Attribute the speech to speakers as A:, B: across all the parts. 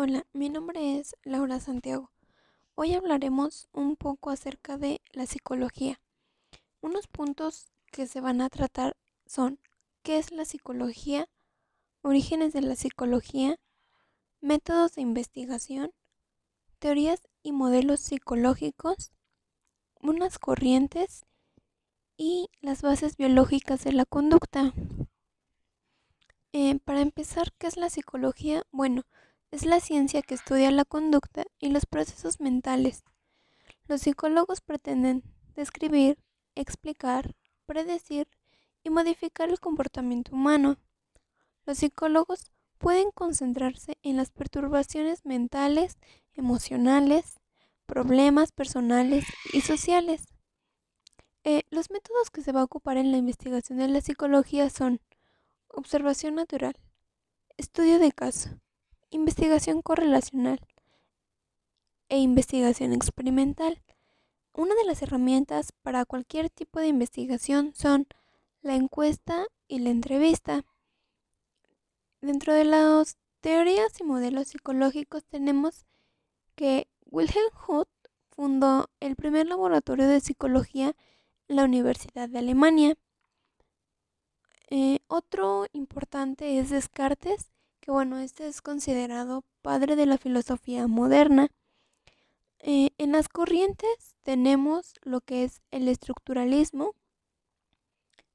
A: Hola, mi nombre es Laura Santiago. Hoy hablaremos un poco acerca de la psicología. Unos puntos que se van a tratar son qué es la psicología, orígenes de la psicología, métodos de investigación, teorías y modelos psicológicos, unas corrientes y las bases biológicas de la conducta. Eh, para empezar, ¿qué es la psicología? Bueno, es la ciencia que estudia la conducta y los procesos mentales. Los psicólogos pretenden describir, explicar, predecir y modificar el comportamiento humano. Los psicólogos pueden concentrarse en las perturbaciones mentales, emocionales, problemas personales y sociales. Eh, los métodos que se va a ocupar en la investigación de la psicología son observación natural, estudio de caso, investigación correlacional e investigación experimental. Una de las herramientas para cualquier tipo de investigación son la encuesta y la entrevista. Dentro de las teorías y modelos psicológicos tenemos que Wilhelm Huth fundó el primer laboratorio de psicología en la Universidad de Alemania. Eh, otro importante es Descartes, que bueno, este es considerado padre de la filosofía moderna. Eh, en las corrientes tenemos lo que es el estructuralismo,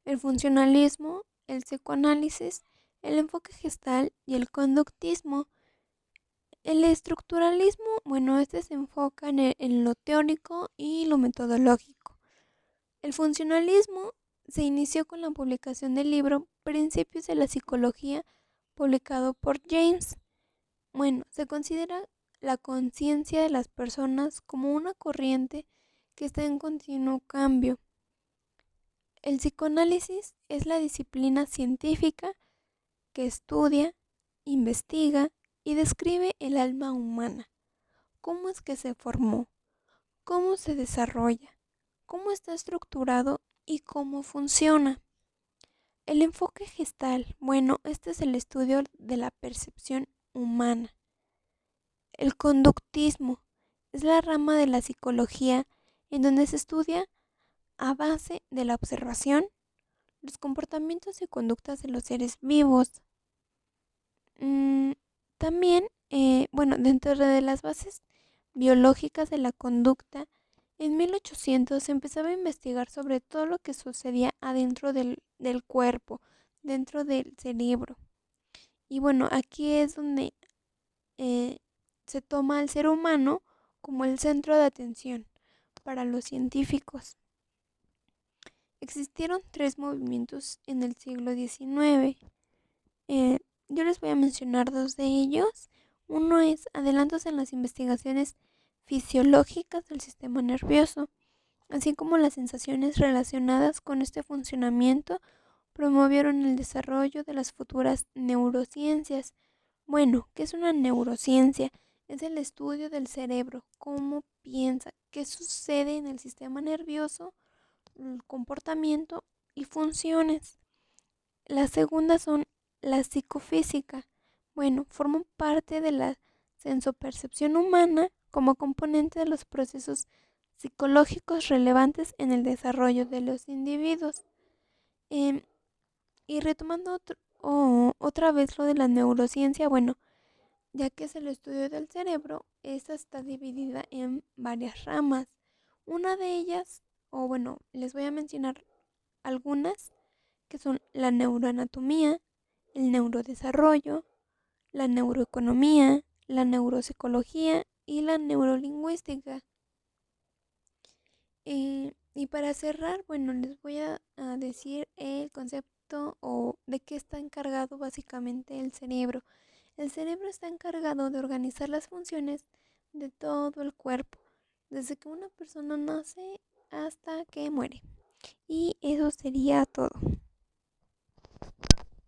A: el funcionalismo, el psicoanálisis, el enfoque gestal y el conductismo. El estructuralismo, bueno, este se enfoca en, en lo teórico y lo metodológico. El funcionalismo se inició con la publicación del libro Principios de la Psicología publicado por James. Bueno, se considera la conciencia de las personas como una corriente que está en continuo cambio. El psicoanálisis es la disciplina científica que estudia, investiga y describe el alma humana, cómo es que se formó, cómo se desarrolla, cómo está estructurado y cómo funciona. El enfoque gestal, bueno, este es el estudio de la percepción humana. El conductismo es la rama de la psicología en donde se estudia a base de la observación los comportamientos y conductas de los seres vivos. Mm, también, eh, bueno, dentro de las bases biológicas de la conducta, en 1800 se empezaba a investigar sobre todo lo que sucedía adentro del, cuerpo, dentro del cerebro. Y bueno, aquí es donde eh, se toma al ser humano como el centro de atención para los científicos. Existieron tres movimientos en el siglo XIX. Eh, yo les voy a mencionar dos de ellos. Uno es adelantos en las investigaciones fisiológicas del sistema nervioso, así como las sensaciones relacionadas con este funcionamiento, promovieron el desarrollo de las futuras neurociencias. Bueno, ¿qué es una neurociencia? Es el estudio del cerebro, cómo piensa, qué sucede en el sistema nervioso, el comportamiento y funciones. La segunda son la psicofísica. Bueno, forman parte de la sensopercepción humana como componente de los procesos psicológicos relevantes en el desarrollo de los individuos. Em, y retomando otra vez lo de la neurociencia, bueno, ya que es el estudio del cerebro, esta está dividida en varias ramas. Una de ellas, o bueno, les voy a mencionar algunas, que son la neuroanatomía, el neurodesarrollo, la neuroeconomía, la neuropsicología y la neurolingüística. Eh, y para cerrar, bueno, les voy a, a, decir el concepto o de qué está encargado básicamente el cerebro. El cerebro está encargado de organizar las funciones de todo el cuerpo, desde que una persona nace hasta que muere. Y eso sería todo.